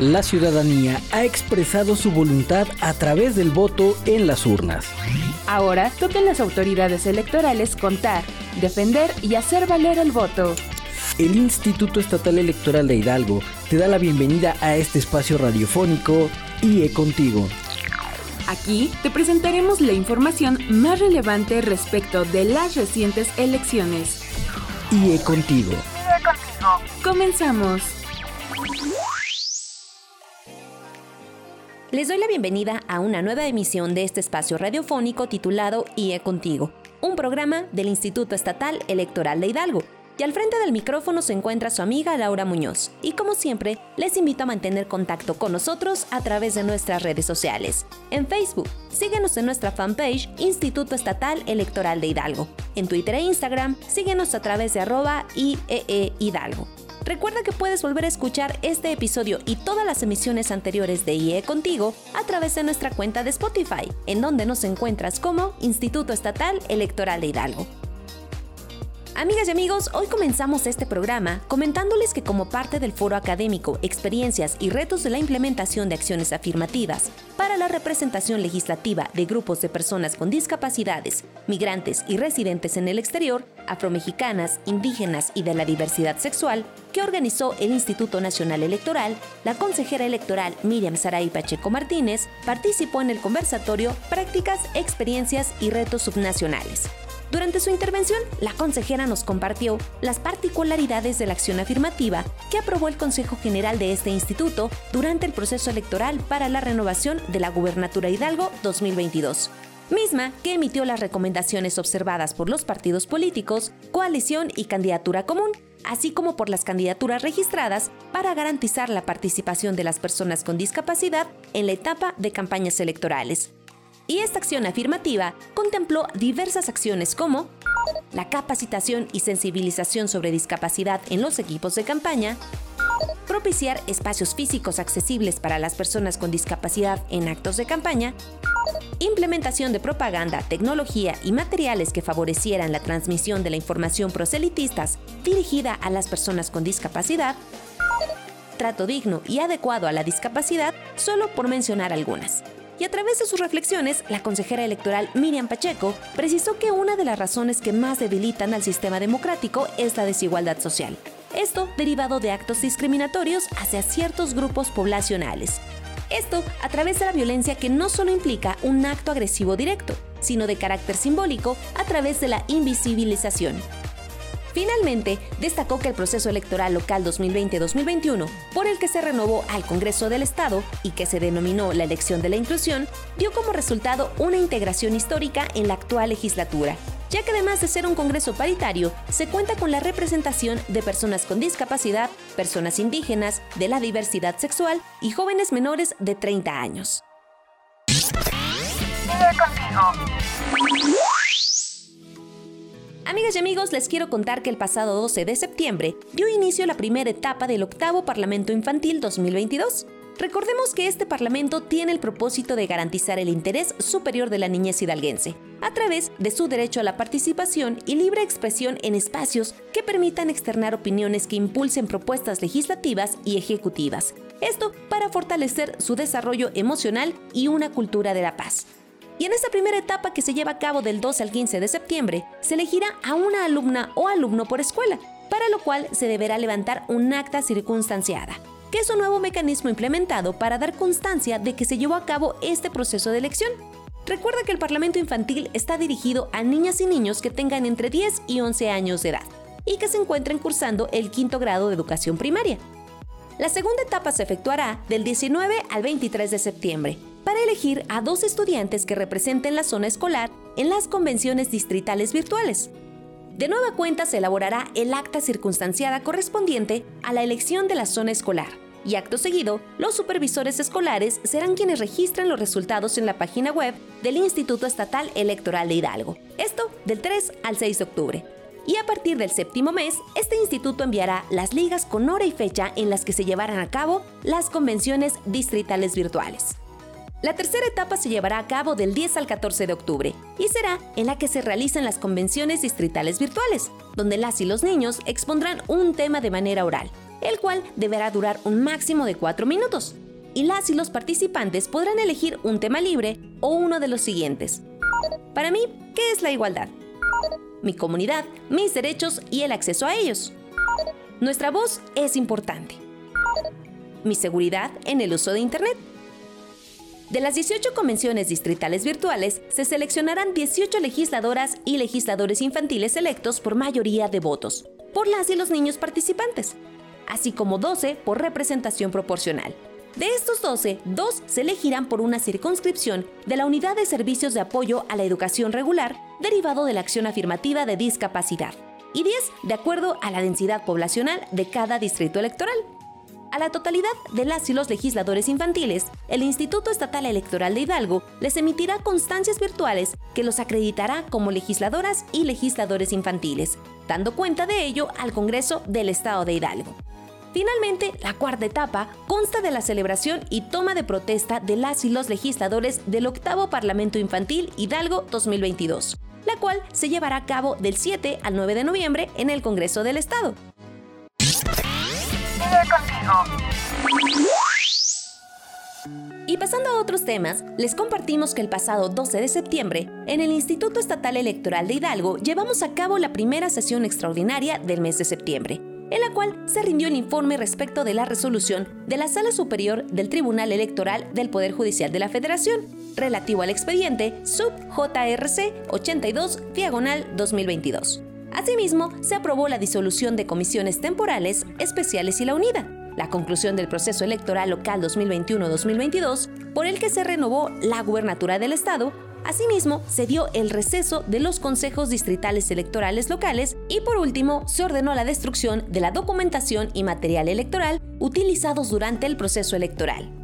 La ciudadanía ha expresado su voluntad a través del voto en las urnas. Ahora toquen las autoridades electorales contar, defender y hacer valer el voto. El Instituto Estatal Electoral de Hidalgo te da la bienvenida a este espacio radiofónico IE Contigo. Aquí te presentaremos la información más relevante respecto de las recientes elecciones. IE Contigo. IE Contigo. Comenzamos. Les doy la bienvenida a una nueva emisión de este espacio radiofónico titulado IE Contigo, un programa del Instituto Estatal Electoral de Hidalgo. Y al frente del micrófono se encuentra su amiga Laura Muñoz. Y como siempre, les invito a mantener contacto con nosotros a través de nuestras redes sociales. En Facebook, síguenos en nuestra fanpage Instituto Estatal Electoral de Hidalgo. En Twitter e Instagram, síguenos a través de arroba IEE Hidalgo. Recuerda que puedes volver a escuchar este episodio y todas las emisiones anteriores de IE Contigo a través de nuestra cuenta de Spotify, en donde nos encuentras como Instituto Estatal Electoral de Hidalgo. Amigas y amigos, hoy comenzamos este programa comentándoles que como parte del foro académico Experiencias y retos de la implementación de acciones afirmativas para la representación legislativa de grupos de personas con discapacidades, migrantes y residentes en el exterior, afromexicanas, indígenas y de la diversidad sexual, que organizó el Instituto Nacional Electoral, la consejera electoral Miriam Saray Pacheco Martínez participó en el conversatorio Prácticas, Experiencias y Retos Subnacionales durante su intervención, la consejera nos compartió las particularidades de la acción afirmativa que aprobó el Consejo General de este instituto durante el proceso electoral para la renovación de la Gubernatura Hidalgo 2022 misma que emitió las recomendaciones observadas por los partidos políticos, coalición y candidatura común, así como por las candidaturas registradas para garantizar la participación de las personas con discapacidad en la etapa de campañas electorales y esta acción afirmativa contempló diversas acciones como la capacitación y sensibilización sobre discapacidad en los equipos de campaña, propiciar espacios físicos accesibles para las personas con discapacidad en actos de campaña, implementación de propaganda, tecnología y materiales que favorecieran la transmisión de la información proselitistas dirigida a las personas con discapacidad, trato digno y adecuado a la discapacidad, solo por mencionar algunas y a través de sus reflexiones, la consejera electoral Miriam Pacheco precisó que una de las razones que más debilitan al sistema democrático es la desigualdad social. Esto derivado de actos discriminatorios hacia ciertos grupos poblacionales. Esto a través de la violencia que no solo implica un acto agresivo directo, sino de carácter simbólico a través de la invisibilización, Finalmente, destacó que el proceso electoral local 2020-2021, por el que se renovó al Congreso del Estado y que se denominó la elección de la inclusión, dio como resultado una integración histórica en la actual legislatura, ya que además de ser un Congreso paritario, se cuenta con la representación de personas con discapacidad, personas indígenas, de la diversidad sexual y jóvenes menores de 30 años. Amigas y amigos, les quiero contar que el pasado 12 de septiembre dio inicio la primera etapa del octavo Parlamento Infantil 2022. Recordemos que este Parlamento tiene el propósito de garantizar el interés superior de la niñez hidalguense, a través de su derecho a la participación y libre expresión en espacios que permitan externar opiniones que impulsen propuestas legislativas y ejecutivas. Esto para fortalecer su desarrollo emocional y una cultura de la paz. Y en esta primera etapa que se lleva a cabo del 12 al 15 de septiembre, se elegirá a una alumna o alumno por escuela, para lo cual se deberá levantar un acta circunstanciada, que es un nuevo mecanismo implementado para dar constancia de que se llevó a cabo este proceso de elección. Recuerda que el Parlamento Infantil está dirigido a niñas y niños que tengan entre 10 y 11 años de edad y que se encuentren cursando el quinto grado de educación primaria. La segunda etapa se efectuará del 19 al 23 de septiembre para elegir a dos estudiantes que representen la zona escolar en las convenciones distritales virtuales. De nueva cuenta se elaborará el acta circunstanciada correspondiente a la elección de la zona escolar y acto seguido, los supervisores escolares serán quienes registran los resultados en la página web del Instituto Estatal Electoral de Hidalgo. Esto del 3 al 6 de octubre. Y a partir del séptimo mes, este instituto enviará las ligas con hora y fecha en las que se llevarán a cabo las convenciones distritales virtuales. La tercera etapa se llevará a cabo del 10 al 14 de octubre y será en la que se realizan las convenciones distritales virtuales, donde las y los niños expondrán un tema de manera oral. el cual deberá durar un máximo de 4 minutos. Y las y los participantes podrán elegir un tema libre o uno de los siguientes. Para mí, ¿qué es la igualdad? Mi comunidad, mis derechos y el acceso a ellos. Nuestra voz es importante. Mi seguridad en el uso de Internet. De las 18 convenciones distritales virtuales, se seleccionarán 18 legisladoras y legisladores infantiles electos por mayoría de votos, por las y los niños participantes, así como 12 por representación proporcional. De estos 12, dos se elegirán por una circunscripción de la Unidad de Servicios de Apoyo a la Educación Regular derivado de la acción afirmativa de discapacidad, y 10 de acuerdo a la densidad poblacional de cada distrito electoral. A la totalidad de las y los legisladores infantiles, el Instituto Estatal Electoral de Hidalgo les emitirá constancias virtuales que los acreditará como legisladoras y legisladores infantiles, dando cuenta de ello al Congreso del Estado de Hidalgo. Finalmente, la cuarta etapa consta de la celebración y toma de protesta de las y los legisladores del octavo Parlamento Infantil Hidalgo 2022, la cual se llevará a cabo del 7 al 9 de noviembre en el Congreso del Estado Y pasando a otros temas, les compartimos que el pasado 12 de septiembre, en el Instituto Estatal Electoral de Hidalgo, llevamos a cabo la primera sesión extraordinaria del mes de septiembre, en la cual se rindió el informe respecto de la resolución de la Sala Superior del Tribunal Electoral del Poder Judicial de la Federación, relativo al expediente sub JRC 82 diagonal 2022. Asimismo, se aprobó la disolución de comisiones temporales, especiales y la unida, la conclusión del proceso electoral local 2021-2022, por el que se renovó la gubernatura del Estado, Asimismo, se dio el receso de los consejos distritales electorales locales y por último, se ordenó la destrucción de la documentación y material electoral utilizados durante el proceso electoral.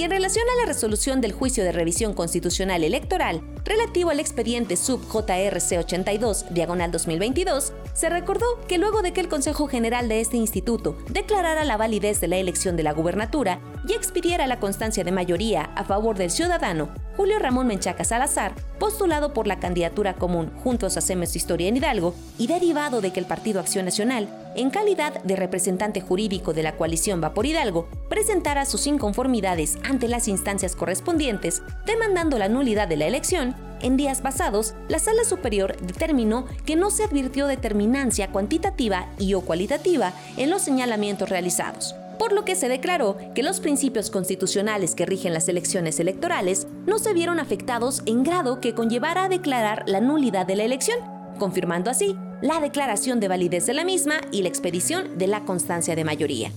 Y en relación a la resolución del juicio de revisión constitucional electoral relativo al expediente sub JRC 82 diagonal 2022, se recordó que luego de que el Consejo General de este instituto declarara la validez de la elección de la gubernatura y expidiera la constancia de mayoría a favor del ciudadano Julio Ramón Menchaca Salazar, postulado por la candidatura común Juntos Hacemos Historia en Hidalgo y derivado de que el Partido Acción Nacional, en calidad de representante jurídico de la coalición Va por Hidalgo, presentara sus inconformidades ante las instancias correspondientes, demandando la nulidad de la elección, en días pasados, la Sala Superior determinó que no se advirtió determinancia cuantitativa y o cualitativa en los señalamientos realizados, por lo que se declaró que los principios constitucionales que rigen las elecciones electorales no se vieron afectados en grado que conllevara a declarar la nulidad de la elección, confirmando así la declaración de validez de la misma y la expedición de la constancia de mayoría.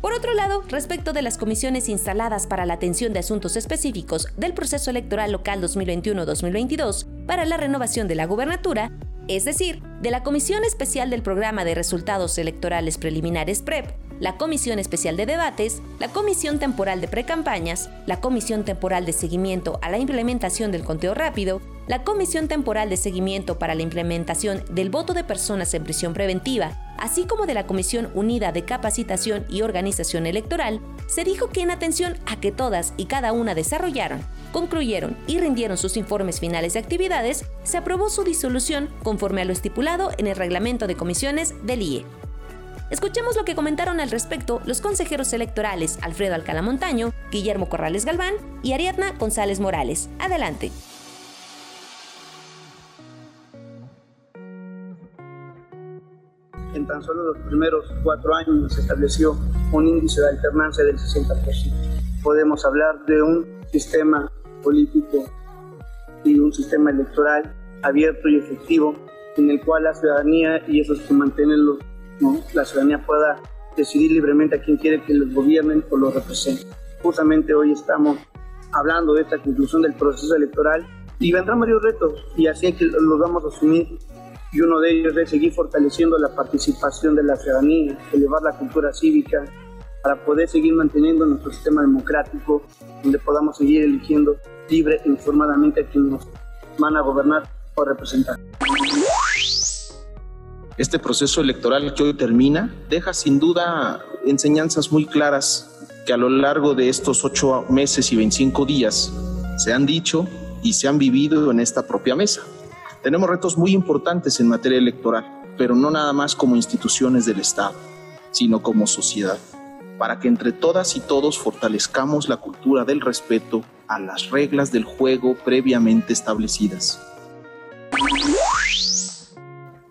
Por otro lado, respecto de las comisiones instaladas para la atención de asuntos específicos del proceso electoral local 2021-2022 para la renovación de la gubernatura, es decir, de la Comisión Especial del Programa de Resultados Electorales Preliminares PREP, la Comisión Especial de Debates, la Comisión Temporal de Precampañas, la Comisión Temporal de Seguimiento a la Implementación del Conteo Rápido, la Comisión Temporal de Seguimiento para la Implementación del Voto de Personas en Prisión Preventiva, así como de la Comisión Unida de Capacitación y Organización Electoral, se dijo que en atención a que todas y cada una desarrollaron, concluyeron y rindieron sus informes finales de actividades, se aprobó su disolución conforme a lo estipulado en el reglamento de comisiones del IE. Escuchemos lo que comentaron al respecto los consejeros electorales Alfredo Alcalá Montaño, Guillermo Corrales Galván y Ariadna González Morales. Adelante. En tan solo los primeros cuatro años se estableció un índice de alternancia del 60%. Podemos hablar de un sistema político y un sistema electoral abierto y efectivo en el cual la ciudadanía y esos que mantienen los la ciudadanía pueda decidir libremente a quién quiere que los gobiernen o los representen. Justamente hoy estamos hablando de esta conclusión del proceso electoral y vendrán varios retos y así es que los vamos a asumir y uno de ellos es seguir fortaleciendo la participación de la ciudadanía, elevar la cultura cívica para poder seguir manteniendo nuestro sistema democrático donde podamos seguir eligiendo libre e informadamente a quienes nos van a gobernar o representar. Este proceso electoral que hoy termina deja sin duda enseñanzas muy claras que a lo largo de estos ocho meses y 25 días se han dicho y se han vivido en esta propia mesa. Tenemos retos muy importantes en materia electoral, pero no nada más como instituciones del Estado, sino como sociedad, para que entre todas y todos fortalezcamos la cultura del respeto a las reglas del juego previamente establecidas.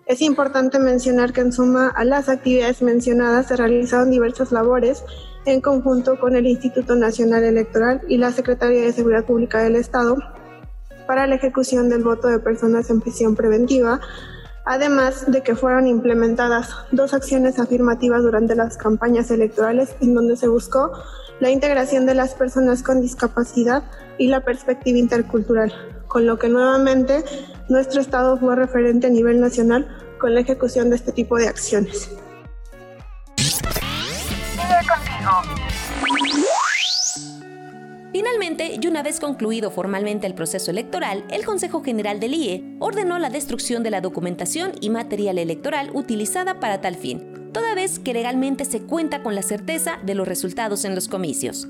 Es importante mencionar que en suma a las actividades mencionadas se realizaron diversas labores en conjunto con el Instituto Nacional Electoral y la Secretaría de Seguridad Pública del Estado para la ejecución del voto de personas en prisión preventiva, además de que fueron implementadas dos acciones afirmativas durante las campañas electorales en donde se buscó la integración de las personas con discapacidad y la perspectiva intercultural, con lo que nuevamente nuestro Estado fue referente a nivel nacional con la ejecución de este tipo de acciones. Finalmente, y una vez concluido formalmente el proceso electoral, el Consejo General del IE ordenó la destrucción de la documentación y material electoral utilizada para tal fin, toda vez que legalmente se cuenta con la certeza de los resultados en los comicios.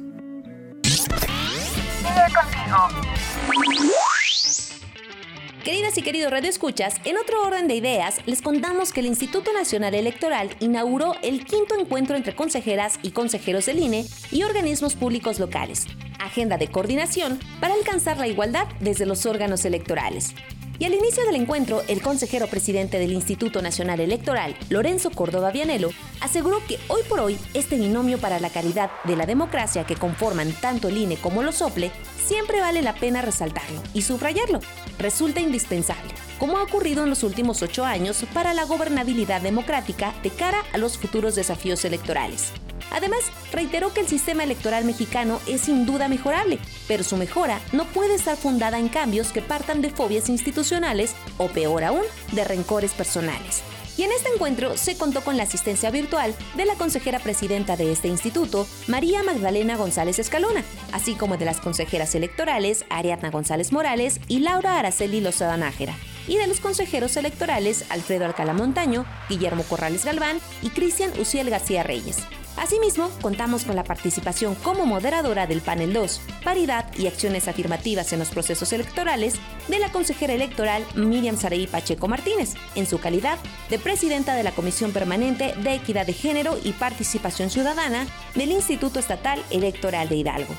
Queridas y queridos radioescuchas, en otro orden de ideas, les contamos que el Instituto Nacional Electoral inauguró el quinto encuentro entre consejeras y consejeros del INE y organismos públicos locales, agenda de coordinación para alcanzar la igualdad desde los órganos electorales. Y al inicio del encuentro, el consejero presidente del Instituto Nacional Electoral, Lorenzo Córdoba Vianelo, aseguró que hoy por hoy este binomio para la caridad de la democracia que conforman tanto el INE como los SOPLE siempre vale la pena resaltarlo y subrayarlo. Resulta indispensable, como ha ocurrido en los últimos ocho años para la gobernabilidad democrática de cara a los futuros desafíos electorales. Además, reiteró que el sistema electoral mexicano es sin duda mejorable, pero su mejora no puede estar fundada en cambios que partan de fobias institucionales o peor aún, de rencores personales. Y en este encuentro se contó con la asistencia virtual de la consejera presidenta de este instituto, María Magdalena González Escalona, así como de las consejeras electorales Ariadna González Morales y Laura Araceli Lozada Nájera, y de los consejeros electorales Alfredo Alcalá Montaño, Guillermo Corrales Galván y Cristian Uciel García Reyes. Asimismo, contamos con la participación como moderadora del panel 2, paridad y acciones afirmativas en los procesos electorales, de la consejera electoral Miriam Sareí Pacheco Martínez, en su calidad de presidenta de la Comisión Permanente de Equidad de Género y Participación Ciudadana del Instituto Estatal Electoral de Hidalgo.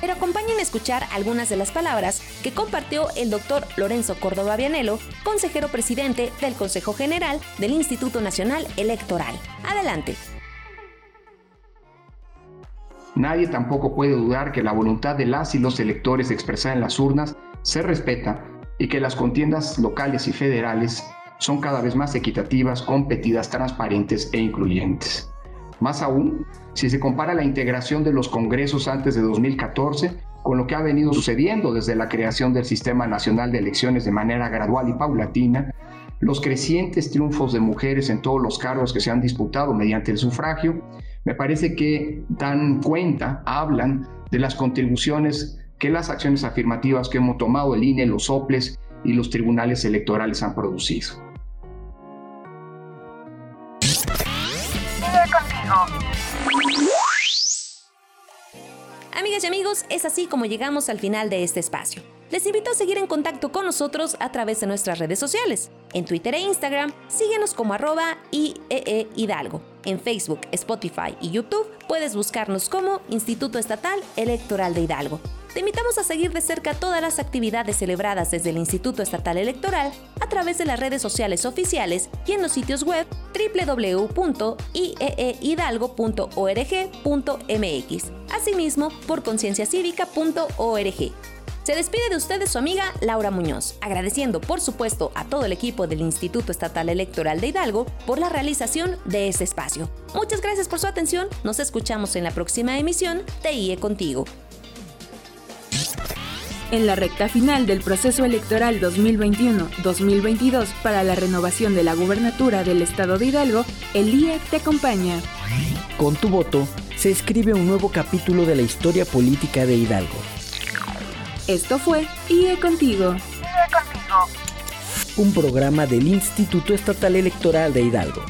Pero acompáñenme a escuchar algunas de las palabras que compartió el doctor Lorenzo Córdoba Vianelo, consejero presidente del Consejo General del Instituto Nacional Electoral. Adelante. Nadie tampoco puede dudar que la voluntad de las y los electores expresada en las urnas se respeta y que las contiendas locales y federales son cada vez más equitativas, competidas, transparentes e incluyentes. Más aún, si se compara la integración de los congresos antes de 2014 con lo que ha venido sucediendo desde la creación del Sistema Nacional de Elecciones de manera gradual y paulatina, los crecientes triunfos de mujeres en todos los cargos que se han disputado mediante el sufragio me parece que dan cuenta, hablan de las contribuciones que las acciones afirmativas que hemos tomado el INE, los soples y los tribunales electorales han producido. Amigas y amigos, es así como llegamos al final de este espacio. Les invito a seguir en contacto con nosotros a través de nuestras redes sociales. En Twitter e Instagram, síguenos como arroba IEE Hidalgo. En Facebook, Spotify y YouTube puedes buscarnos como Instituto Estatal Electoral de Hidalgo. Te invitamos a seguir de cerca todas las actividades celebradas desde el Instituto Estatal Electoral a través de las redes sociales oficiales y en los sitios web www.ieehidalgo.org.mx, asimismo por concienciacívica.org. Se despide de ustedes su amiga Laura Muñoz, agradeciendo por supuesto a todo el equipo del Instituto Estatal Electoral de Hidalgo por la realización de este espacio. Muchas gracias por su atención, nos escuchamos en la próxima emisión de IE Contigo. En la recta final del proceso electoral 2021-2022 para la renovación de la gubernatura del estado de Hidalgo, el IE te acompaña. Con tu voto se escribe un nuevo capítulo de la historia política de Hidalgo. Esto fue IE Contigo. Un programa del Instituto Estatal Electoral de Hidalgo.